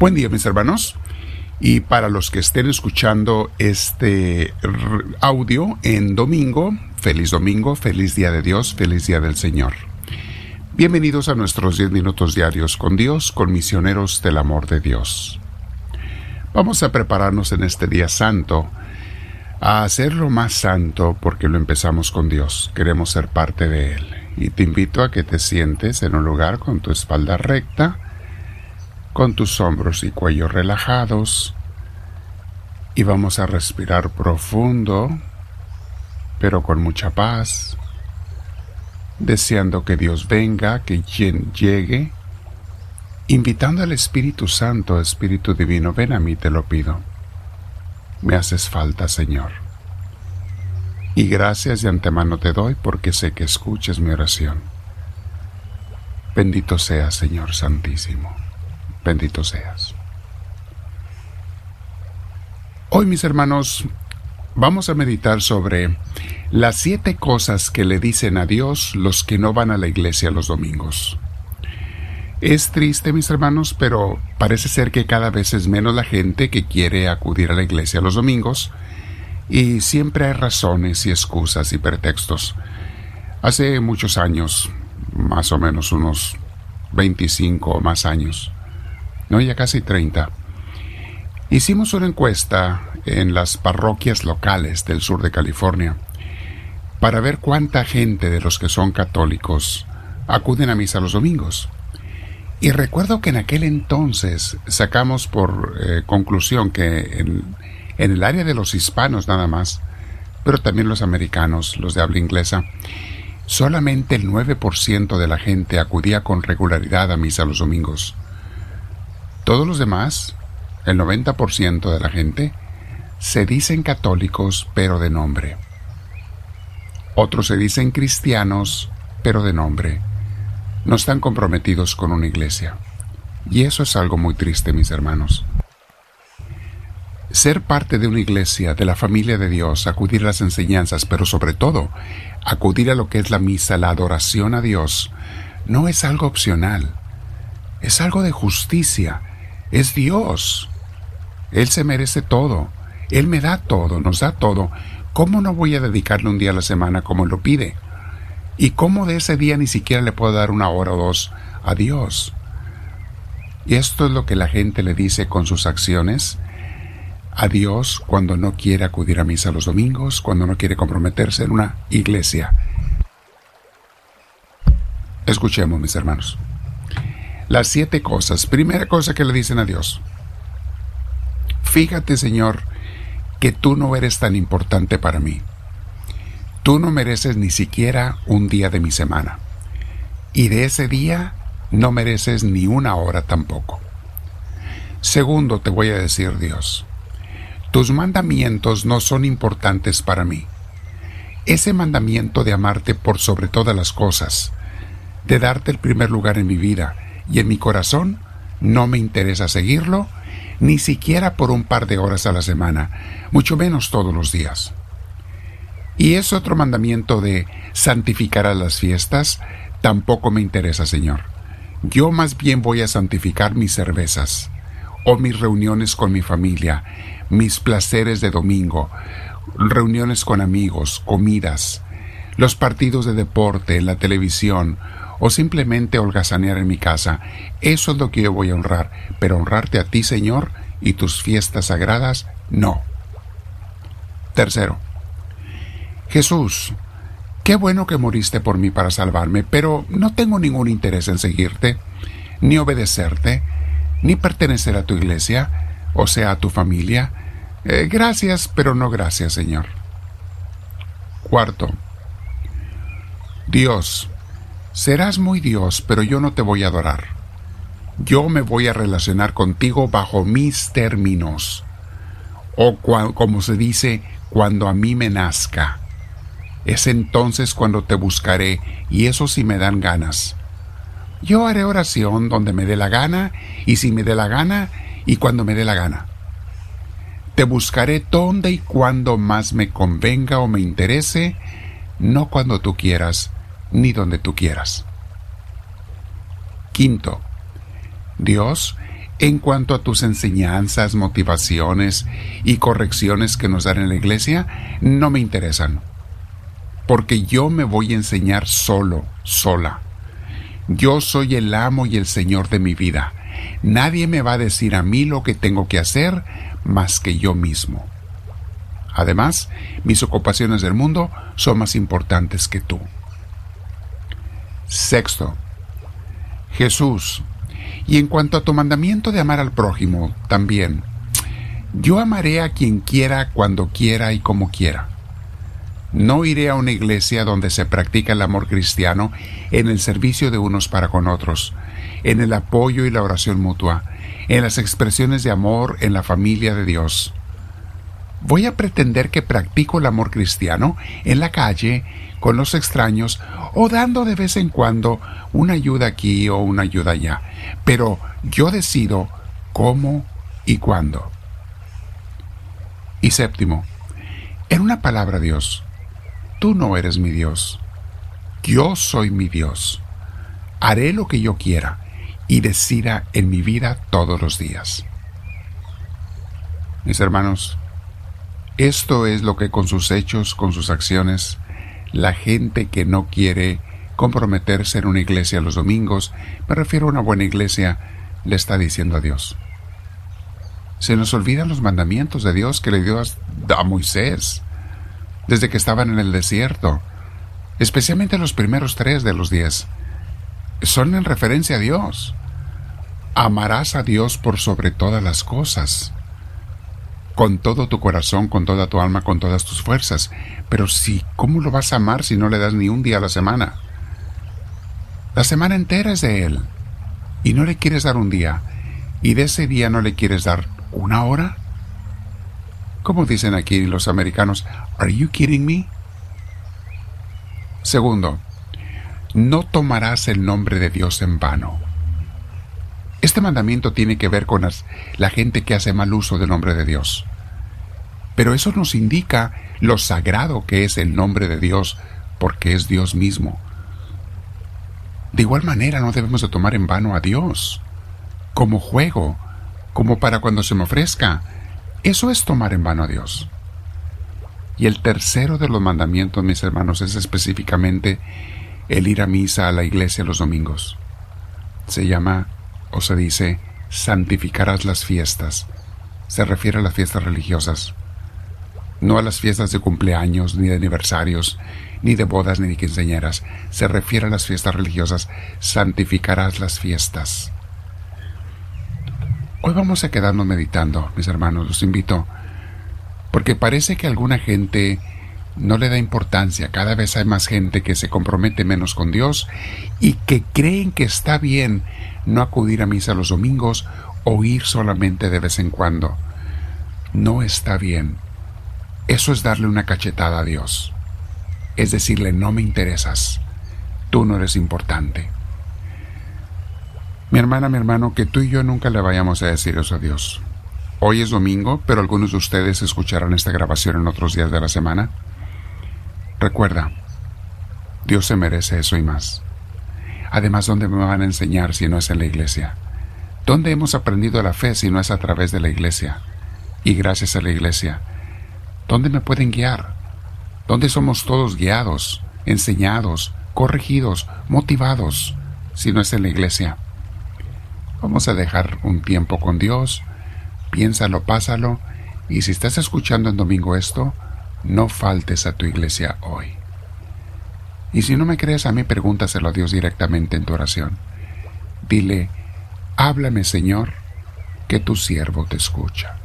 Buen día mis hermanos. Y para los que estén escuchando este audio en domingo, feliz domingo, feliz día de Dios, feliz día del Señor. Bienvenidos a nuestros 10 minutos diarios con Dios, con misioneros del amor de Dios. Vamos a prepararnos en este día santo a hacerlo más santo porque lo empezamos con Dios, queremos ser parte de Él. Y te invito a que te sientes en un lugar con tu espalda recta, con tus hombros y cuello relajados y vamos a respirar profundo, pero con mucha paz, deseando que Dios venga, que llegue, invitando al Espíritu Santo, Espíritu Divino, ven a mí, te lo pido. Me haces falta, Señor. Y gracias de antemano te doy porque sé que escuches mi oración. Bendito seas, Señor Santísimo bendito seas. Hoy, mis hermanos, vamos a meditar sobre las siete cosas que le dicen a Dios los que no van a la iglesia los domingos. Es triste, mis hermanos, pero parece ser que cada vez es menos la gente que quiere acudir a la iglesia los domingos, y siempre hay razones y excusas y pretextos. Hace muchos años, más o menos unos 25 o más años, no, ya casi 30. Hicimos una encuesta en las parroquias locales del sur de California para ver cuánta gente de los que son católicos acuden a misa los domingos. Y recuerdo que en aquel entonces sacamos por eh, conclusión que en, en el área de los hispanos nada más, pero también los americanos, los de habla inglesa, solamente el 9% de la gente acudía con regularidad a misa los domingos. Todos los demás, el 90% de la gente, se dicen católicos pero de nombre. Otros se dicen cristianos pero de nombre. No están comprometidos con una iglesia. Y eso es algo muy triste, mis hermanos. Ser parte de una iglesia, de la familia de Dios, acudir a las enseñanzas, pero sobre todo, acudir a lo que es la misa, la adoración a Dios, no es algo opcional. Es algo de justicia, es Dios. Él se merece todo. Él me da todo, nos da todo. ¿Cómo no voy a dedicarle un día a la semana como lo pide? ¿Y cómo de ese día ni siquiera le puedo dar una hora o dos a Dios? Y esto es lo que la gente le dice con sus acciones a Dios cuando no quiere acudir a misa los domingos, cuando no quiere comprometerse en una iglesia. Escuchemos, mis hermanos las siete cosas. Primera cosa que le dicen a Dios. Fíjate, Señor, que tú no eres tan importante para mí. Tú no mereces ni siquiera un día de mi semana. Y de ese día no mereces ni una hora tampoco. Segundo, te voy a decir, Dios, tus mandamientos no son importantes para mí. Ese mandamiento de amarte por sobre todas las cosas, de darte el primer lugar en mi vida, y en mi corazón no me interesa seguirlo, ni siquiera por un par de horas a la semana, mucho menos todos los días. Y es otro mandamiento de santificar a las fiestas, tampoco me interesa, Señor. Yo más bien voy a santificar mis cervezas, o mis reuniones con mi familia, mis placeres de domingo, reuniones con amigos, comidas, los partidos de deporte la televisión, o simplemente holgazanear en mi casa. Eso es lo que yo voy a honrar, pero honrarte a ti, Señor, y tus fiestas sagradas, no. Tercero, Jesús, qué bueno que moriste por mí para salvarme, pero no tengo ningún interés en seguirte, ni obedecerte, ni pertenecer a tu iglesia, o sea, a tu familia. Eh, gracias, pero no gracias, Señor. Cuarto, Dios, Serás muy Dios, pero yo no te voy a adorar. Yo me voy a relacionar contigo bajo mis términos, o como se dice, cuando a mí me nazca. Es entonces cuando te buscaré, y eso sí me dan ganas. Yo haré oración donde me dé la gana, y si me dé la gana, y cuando me dé la gana. Te buscaré donde y cuando más me convenga o me interese, no cuando tú quieras, ni donde tú quieras. Quinto, Dios, En cuanto a tus enseñanzas, motivaciones y correcciones que nos dan en la iglesia, no me interesan. Porque yo me voy a enseñar solo, sola. Yo soy el amo y el señor de mi vida. Nadie me va a decir a mí lo que tengo que hacer más que yo mismo. Además, mis ocupaciones del mundo son más importantes que tú. Sexto, Jesús, y en cuanto a tu mandamiento de amar al prójimo, también, yo amaré a quien quiera, cuando quiera y como quiera. No iré a una iglesia donde se practica el amor cristiano en el servicio de unos para con otros, en el apoyo y la oración mutua, en las expresiones de amor en la familia de Dios. Voy a pretender que practico el amor cristiano en la calle, con los extraños, o dando de vez en cuando una ayuda aquí o una ayuda allá. Pero yo decido cómo y cuándo. Y séptimo, en una palabra Dios, tú no eres mi Dios. Yo soy mi Dios. Haré lo que yo quiera y decida en mi vida todos los días. Mis hermanos, esto es lo que con sus hechos, con sus acciones, la gente que no quiere comprometerse en una iglesia los domingos, me refiero a una buena iglesia, le está diciendo a Dios. Se nos olvidan los mandamientos de Dios que le dio a Moisés desde que estaban en el desierto, especialmente los primeros tres de los diez. Son en referencia a Dios. Amarás a Dios por sobre todas las cosas con todo tu corazón, con toda tu alma, con todas tus fuerzas. Pero si, ¿cómo lo vas a amar si no le das ni un día a la semana? La semana entera es de Él. Y no le quieres dar un día. Y de ese día no le quieres dar una hora. ¿Cómo dicen aquí los americanos, ¿Are you kidding me? Segundo, no tomarás el nombre de Dios en vano. Este mandamiento tiene que ver con la gente que hace mal uso del nombre de Dios. Pero eso nos indica lo sagrado que es el nombre de Dios, porque es Dios mismo. De igual manera no debemos de tomar en vano a Dios, como juego, como para cuando se me ofrezca. Eso es tomar en vano a Dios. Y el tercero de los mandamientos, mis hermanos, es específicamente el ir a misa a la iglesia los domingos. Se llama o se dice santificarás las fiestas. Se refiere a las fiestas religiosas, no a las fiestas de cumpleaños, ni de aniversarios, ni de bodas, ni de quinceañeras. Se refiere a las fiestas religiosas. Santificarás las fiestas. Hoy vamos a quedarnos meditando, mis hermanos, los invito, porque parece que alguna gente no le da importancia. Cada vez hay más gente que se compromete menos con Dios y que creen que está bien no acudir a misa los domingos o ir solamente de vez en cuando. No está bien. Eso es darle una cachetada a Dios. Es decirle, no me interesas. Tú no eres importante. Mi hermana, mi hermano, que tú y yo nunca le vayamos a decir eso a Dios. Hoy es domingo, pero algunos de ustedes escucharán esta grabación en otros días de la semana. Recuerda, Dios se merece eso y más. Además, ¿dónde me van a enseñar si no es en la iglesia? ¿Dónde hemos aprendido la fe si no es a través de la iglesia? Y gracias a la iglesia. ¿Dónde me pueden guiar? ¿Dónde somos todos guiados, enseñados, corregidos, motivados si no es en la iglesia? Vamos a dejar un tiempo con Dios, piénsalo, pásalo, y si estás escuchando en domingo esto, no faltes a tu iglesia hoy. Y si no me crees a mí, pregúntaselo a Dios directamente en tu oración. Dile, háblame Señor, que tu siervo te escucha.